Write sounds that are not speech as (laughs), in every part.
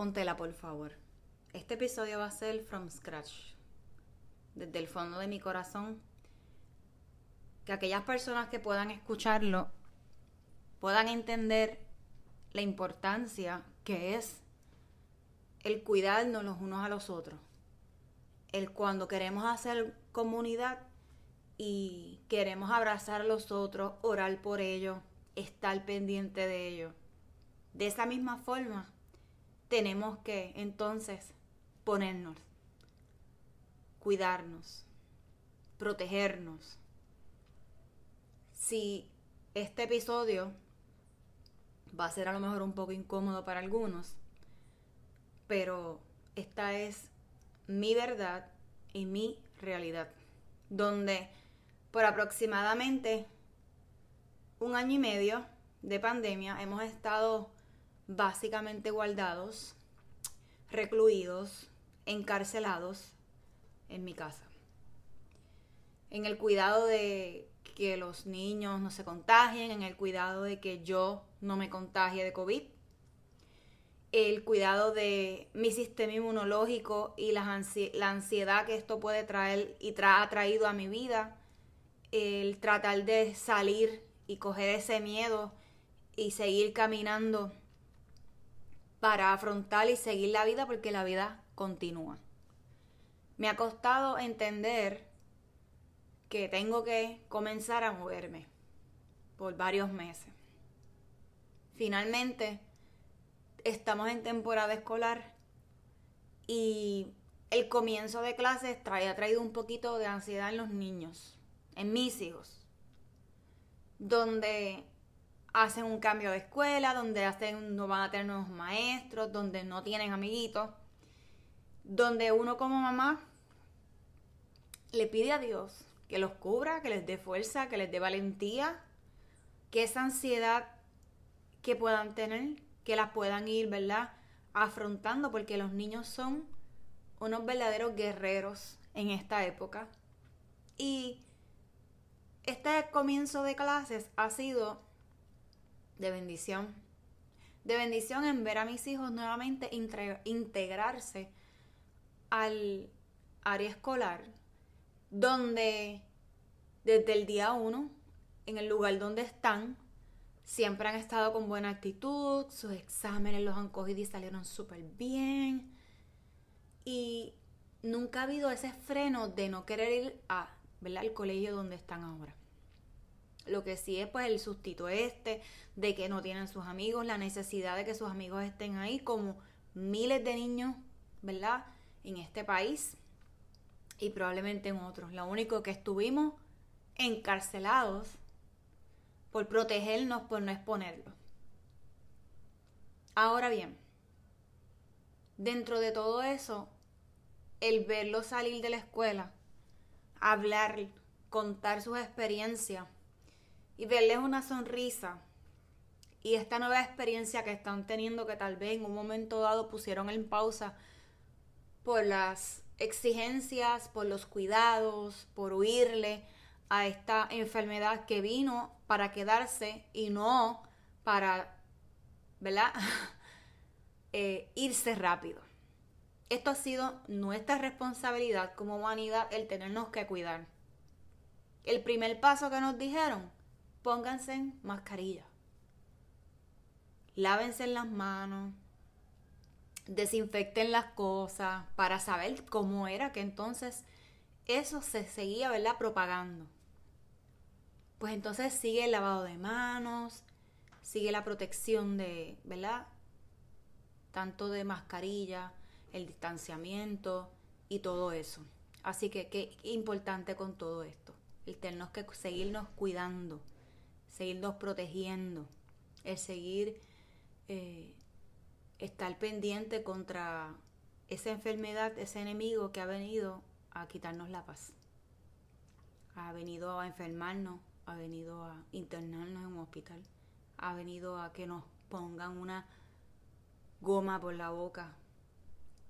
Póntela, por favor. Este episodio va a ser from scratch. Desde el fondo de mi corazón. Que aquellas personas que puedan escucharlo puedan entender la importancia que es el cuidarnos los unos a los otros. El cuando queremos hacer comunidad y queremos abrazar a los otros, orar por ellos, estar pendiente de ellos. De esa misma forma, tenemos que entonces ponernos, cuidarnos, protegernos. Si este episodio va a ser a lo mejor un poco incómodo para algunos, pero esta es mi verdad y mi realidad, donde por aproximadamente un año y medio de pandemia hemos estado básicamente guardados, recluidos, encarcelados en mi casa. En el cuidado de que los niños no se contagien, en el cuidado de que yo no me contagie de COVID, el cuidado de mi sistema inmunológico y la, ansiedad que esto puede traer y ha traído a mi vida, el tratar de salir y coger ese miedo y seguir caminando para afrontar y seguir la vida porque la vida continúa. Me ha costado entender que tengo que comenzar a moverme por varios meses. Finalmente, estamos en temporada escolar y el comienzo de clases ha traído un poquito de ansiedad en los niños, en mis hijos, donde hacen un cambio de escuela, donde hacen, no van a tener nuevos maestros, donde no tienen amiguitos, donde uno como mamá le pide a Dios que los cubra, que les dé fuerza, que les dé valentía, que esa ansiedad que puedan tener, que las puedan ir, ¿verdad? Afrontando, porque los niños son unos verdaderos guerreros en esta época. Y este comienzo de clases ha sido de bendición. De bendición en ver a mis hijos nuevamente integrarse al área escolar, donde desde el día uno, en el lugar donde están, siempre han estado con buena actitud, sus exámenes los han cogido y salieron súper bien. Y nunca ha habido ese freno de no querer ir a, al colegio donde están ahora. Lo que sí es pues el sustito este, de que no tienen sus amigos, la necesidad de que sus amigos estén ahí, como miles de niños, ¿verdad? En este país y probablemente en otros. Lo único que estuvimos encarcelados por protegernos, por no exponerlos. Ahora bien, dentro de todo eso, el verlo salir de la escuela, hablar, contar sus experiencias, y verles una sonrisa y esta nueva experiencia que están teniendo que tal vez en un momento dado pusieron en pausa por las exigencias, por los cuidados, por huirle a esta enfermedad que vino para quedarse y no para, ¿verdad? (laughs) Eh, irse rápido. Esto ha sido nuestra responsabilidad como humanidad el tenernos que cuidar. El primer paso que nos dijeron, pónganse mascarilla. Lávense las manos. Desinfecten las cosas para saber cómo era que entonces eso se seguía, ¿verdad? Propagando. Pues entonces sigue el lavado de manos, sigue la protección de, ¿verdad? Tanto de mascarilla, el distanciamiento y todo eso. Así que qué importante con todo esto, el tenernos que seguirnos cuidando seguirnos protegiendo, el seguir eh, estar pendiente contra esa enfermedad, ese enemigo que ha venido a quitarnos la paz. Ha venido a enfermarnos, ha venido a internarnos en un hospital, ha venido a que nos pongan una goma por la boca,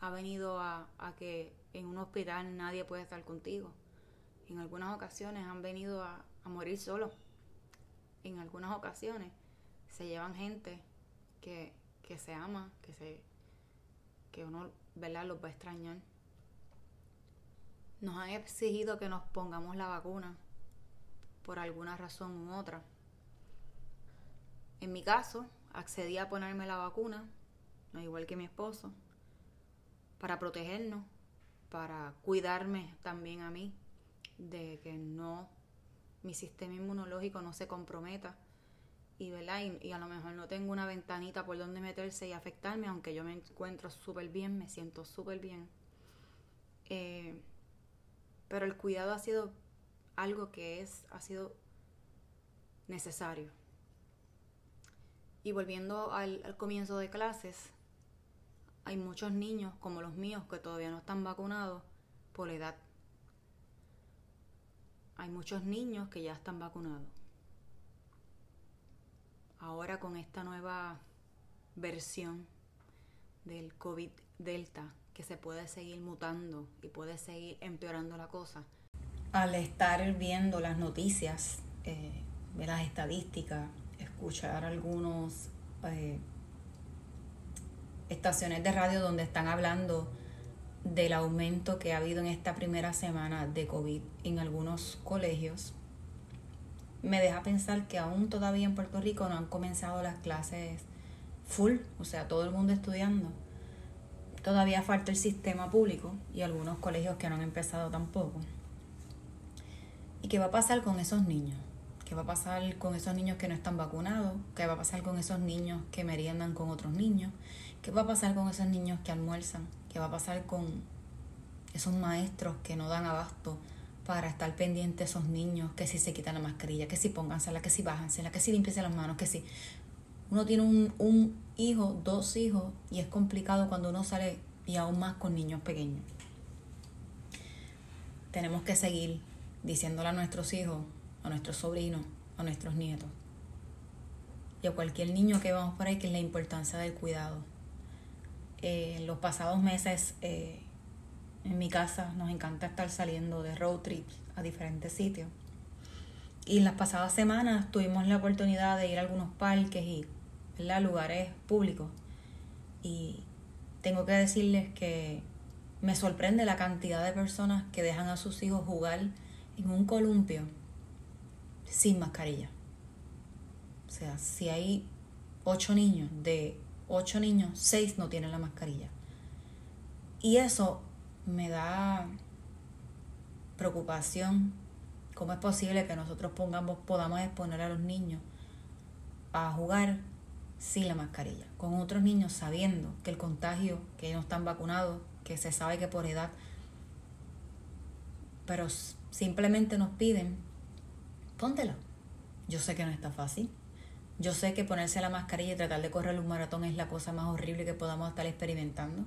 ha venido a, que en un hospital nadie puede estar contigo. En algunas ocasiones han venido a, a morir solos en algunas ocasiones se llevan gente que, se ama, que se que uno, ¿verdad?, los va a extrañar. Nos han exigido que nos pongamos la vacuna por alguna razón u otra. En mi caso, accedí a ponerme la vacuna, igual que mi esposo, para protegernos, para cuidarme también a mí, de que no, mi sistema inmunológico no se comprometa y, ¿verdad? Y, a lo mejor no tengo una ventanita por donde meterse y afectarme, aunque yo me encuentro súper bien, me siento súper bien. Eh, pero el cuidado ha sido algo que es, ha sido necesario. Y volviendo al, comienzo de clases, hay muchos niños como los míos que todavía no están vacunados por edad. Hay muchos niños que ya están vacunados. Ahora con esta nueva versión del COVID Delta, que se puede seguir mutando y puede seguir empeorando la cosa. Al estar viendo las noticias, eh, las estadísticas, escuchar algunos eh, estaciones de radio donde están hablando del aumento que ha habido en esta primera semana de COVID en algunos colegios, me deja pensar que aún todavía en Puerto Rico no han comenzado las clases full, o sea, todo el mundo estudiando. Todavía falta el sistema público y algunos colegios que no han empezado tampoco. ¿Y qué va a pasar con esos niños? ¿Qué va a pasar con esos niños que no están vacunados? ¿Qué va a pasar con esos niños que meriendan con otros niños? ¿Qué va a pasar con esos niños que almuerzan? ¿Qué va a pasar con esos maestros que no dan abasto para estar pendientes de esos niños? Que si se quitan la mascarilla, que si póngansela, que si bájansela, que si limpiense las manos, que si... Uno tiene un, un hijo, dos hijos, y es complicado cuando uno sale y aún más con niños pequeños. Tenemos que seguir diciéndole a nuestros hijos a nuestros sobrinos, a nuestros nietos y a cualquier niño que vamos por ahí, que es la importancia del cuidado. Eh, en los pasados meses, eh, en mi casa, nos encanta estar saliendo de road trips a diferentes sitios. Y en las pasadas semanas tuvimos la oportunidad de ir a algunos parques y a lugares públicos. Y tengo que decirles que me sorprende la cantidad de personas que dejan a sus hijos jugar en un columpio sin mascarilla. O sea, si hay ocho niños, de ocho niños, seis no tienen la mascarilla. Y eso me da preocupación. ¿Cómo es posible que nosotros pongamos, podamos exponer a los niños a jugar sin la mascarilla? Con otros niños sabiendo que el contagio, que no están vacunados, que se sabe que por edad, pero simplemente nos piden póntela. Yo sé que no está fácil. Yo sé que ponerse la mascarilla y tratar de correr un maratón es la cosa más horrible que podamos estar experimentando.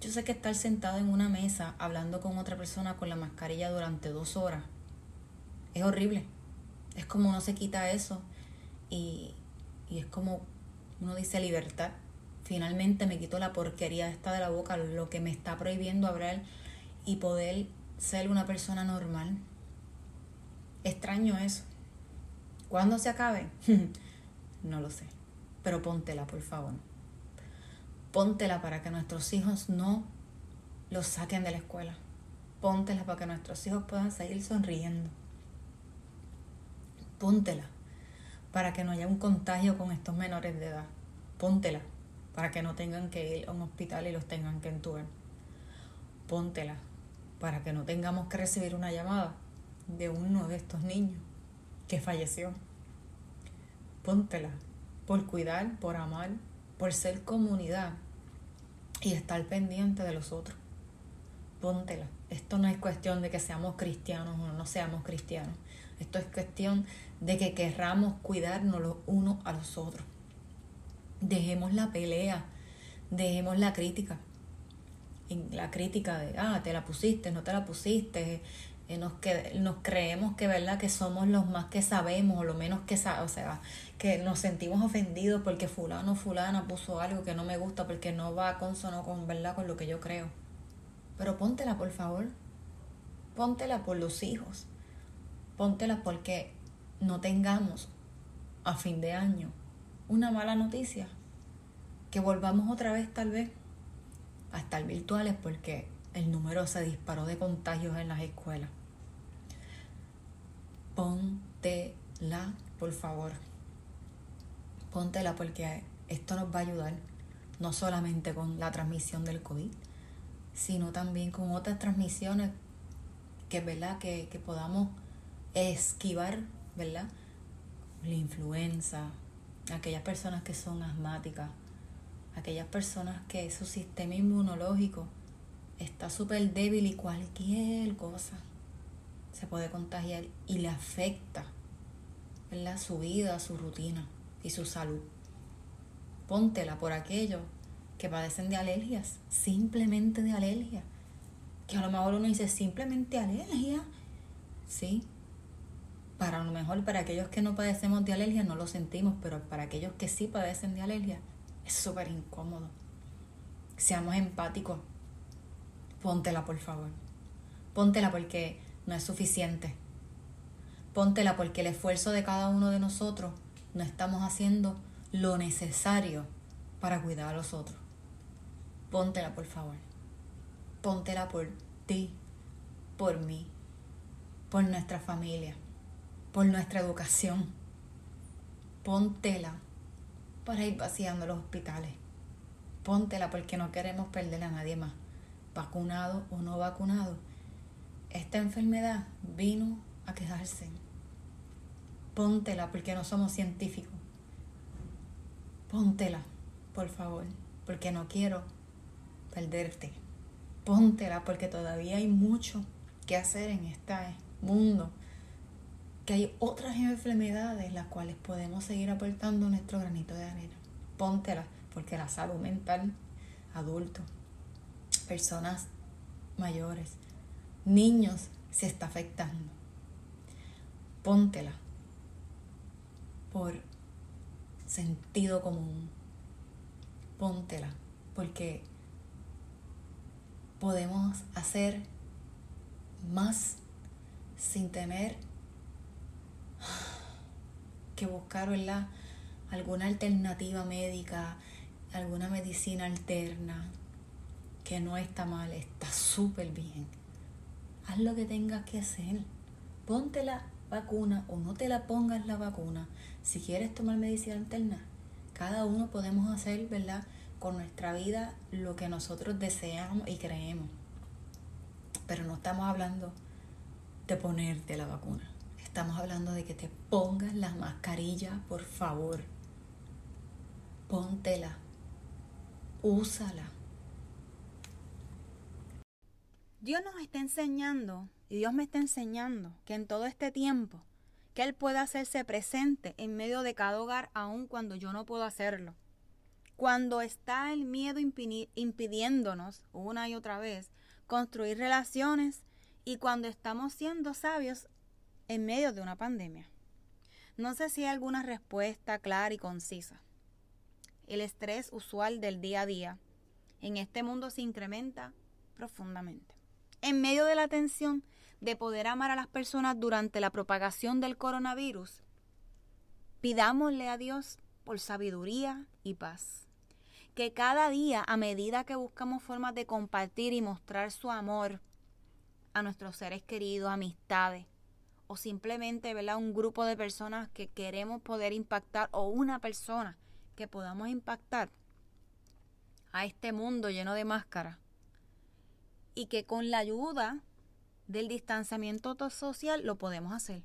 Yo sé que estar sentado en una mesa hablando con otra persona con la mascarilla durante dos horas es horrible. Es como uno se quita eso y, y es como uno dice libertad. Finalmente me quito la porquería esta de la boca, lo que me está prohibiendo hablar y poder ser una persona normal. Extraño eso. ¿Cuándo se acabe? (laughs) no lo sé. Pero póntela, por favor. Póntela para que nuestros hijos no los saquen de la escuela. Póntela para que nuestros hijos puedan seguir sonriendo. Póntela para que no haya un contagio con estos menores de edad. Póntela para que no tengan que ir a un hospital y los tengan que entubar. Póntela para que no tengamos que recibir una llamada de uno de estos niños que falleció. Póntela por cuidar, por amar, por ser comunidad y estar pendiente de los otros. Póntela. Esto no es cuestión de que seamos cristianos o no seamos cristianos. Esto es cuestión de que querramos cuidarnos los unos a los otros. Dejemos la pelea, dejemos la crítica. La crítica de, ah, te la pusiste, no te la pusiste, nos, que, nos creemos que verdad que somos los más que sabemos o lo menos que sabemos, o sea, que nos sentimos ofendidos porque fulano fulana puso algo que no me gusta porque no va consono con verdad con lo que yo creo. Pero póntela, por favor. Póntela por los hijos. Póntela porque no tengamos a fin de año una mala noticia. Que volvamos otra vez tal vez a estar virtuales porque el número se disparó de contagios en las escuelas. Póntela, por favor. Póntela porque esto nos va a ayudar no solamente con la transmisión del COVID, sino también con otras transmisiones que, ¿verdad? que, que podamos esquivar, ¿verdad? La influenza, aquellas personas que son asmáticas, aquellas personas que su sistema inmunológico está súper débil y cualquier cosa se puede contagiar y le afecta ¿verdad? su vida, su rutina y su salud. Póntela por aquellos que padecen de alergias, simplemente de alergia. Que a lo mejor uno dice simplemente alergia, ¿sí? Para lo mejor, para aquellos que no padecemos de alergia no lo sentimos, pero para aquellos que sí padecen de alergia es súper incómodo. Seamos empáticos. Póntela, por favor. Póntela porque no es suficiente. Póntela porque el esfuerzo de cada uno de nosotros no estamos haciendo lo necesario para cuidar a los otros. Póntela, por favor. Póntela por ti, por mí, por nuestra familia, por nuestra educación. Póntela para ir vaciando los hospitales. Póntela porque no queremos perder a nadie más, vacunado o no vacunado. Esta enfermedad vino a quedarse. Póntela porque no somos científicos. Póntela, por favor, porque no quiero perderte. Póntela porque todavía hay mucho que hacer en este mundo. Que hay otras enfermedades las cuales podemos seguir aportando nuestro granito de arena. Póntela porque la salud mental, adultos, personas mayores, niños se está afectando. Póntela por sentido común. Póntela porque podemos hacer más sin tener que buscar alguna alternativa médica, alguna medicina alterna, que no está mal, está súper bien. Haz lo que tengas que hacer. Ponte la vacuna o no te la pongas la vacuna. Si quieres tomar medicina alterna, cada uno podemos hacer, ¿verdad? con nuestra vida lo que nosotros deseamos y creemos. Pero no estamos hablando de ponerte la vacuna. Estamos hablando de que te pongas la mascarilla, por favor. Póntela. Úsala. Dios nos está enseñando y Dios me está enseñando que en todo este tiempo que Él pueda hacerse presente en medio de cada hogar aun cuando yo no puedo hacerlo. Cuando está el miedo impidiéndonos una y otra vez construir relaciones y cuando estamos siendo sabios en medio de una pandemia. No sé si hay alguna respuesta clara y concisa. El estrés usual del día a día en este mundo se incrementa profundamente. En medio de la tensión de poder amar a las personas durante la propagación del coronavirus, pidámosle a Dios por sabiduría y paz que cada día, a medida que buscamos formas de compartir y mostrar su amor a nuestros seres queridos, amistades, o simplemente ¿verdad? un grupo de personas que queremos poder impactar, o una persona que podamos impactar a este mundo lleno de máscaras, y que con la ayuda del distanciamiento social lo podemos hacer.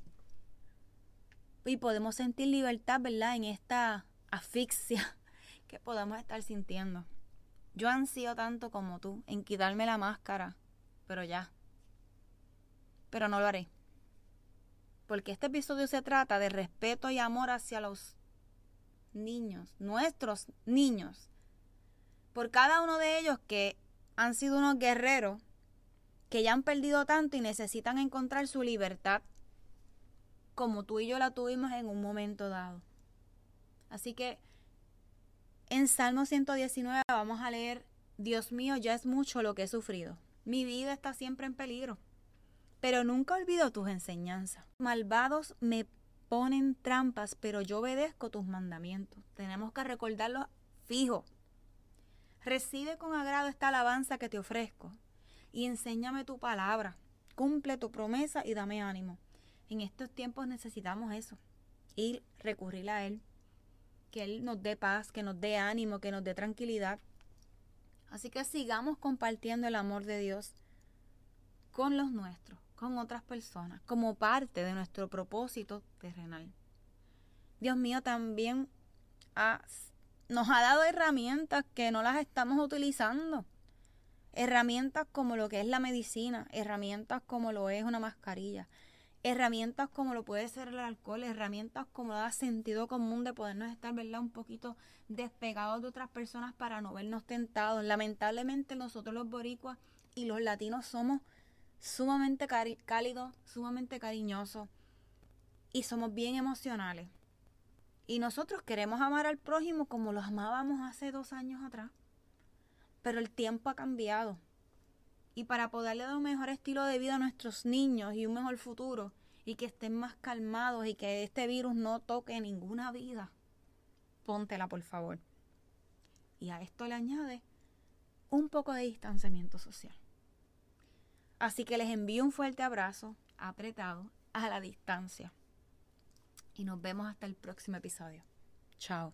Y podemos sentir libertad, ¿verdad? En esta asfixia (laughs) que podamos estar sintiendo. Yo ansío tanto como tú en quitarme la máscara, pero ya. Pero no lo haré. Porque este episodio se trata de respeto y amor hacia los niños, nuestros niños. Por cada uno de ellos que han sido unos guerreros que ya han perdido tanto y necesitan encontrar su libertad como tú y yo la tuvimos en un momento dado. Así que en Salmo 119 vamos a leer, Dios mío, ya es mucho lo que he sufrido. Mi vida está siempre en peligro. Pero nunca olvido tus enseñanzas. Malvados me ponen trampas, pero yo obedezco tus mandamientos. Tenemos que recordarlo fijo. Recibe con agrado esta alabanza que te ofrezco y enséñame tu palabra. Cumple tu promesa y dame ánimo. En estos tiempos necesitamos eso. Ir, recurrir a Él. Que Él nos dé paz, que nos dé ánimo, que nos dé tranquilidad. Así que sigamos compartiendo el amor de Dios con los nuestros, con otras personas, como parte de nuestro propósito terrenal. Dios mío también nos ha dado herramientas que no las estamos utilizando. Herramientas como lo que es la medicina, herramientas como lo es una mascarilla, herramientas como lo puede ser el alcohol, herramientas como da sentido común de podernos estar, ¿verdad? Un poquito despegados de otras personas para no vernos tentados. Lamentablemente nosotros los boricuas y los latinos somos sumamente cálidos, sumamente cariñosos y somos bien emocionales. Y nosotros queremos amar al prójimo como los amábamos hace dos años atrás. Pero el tiempo ha cambiado. Y para poderle dar un mejor estilo de vida a nuestros niños y un mejor futuro, y que estén más calmados y que este virus no toque ninguna vida, póntela por favor. Y a esto le añade un poco de distanciamiento social. Así que les envío un fuerte abrazo apretado a la distancia. Y nos vemos hasta el próximo episodio. Chao.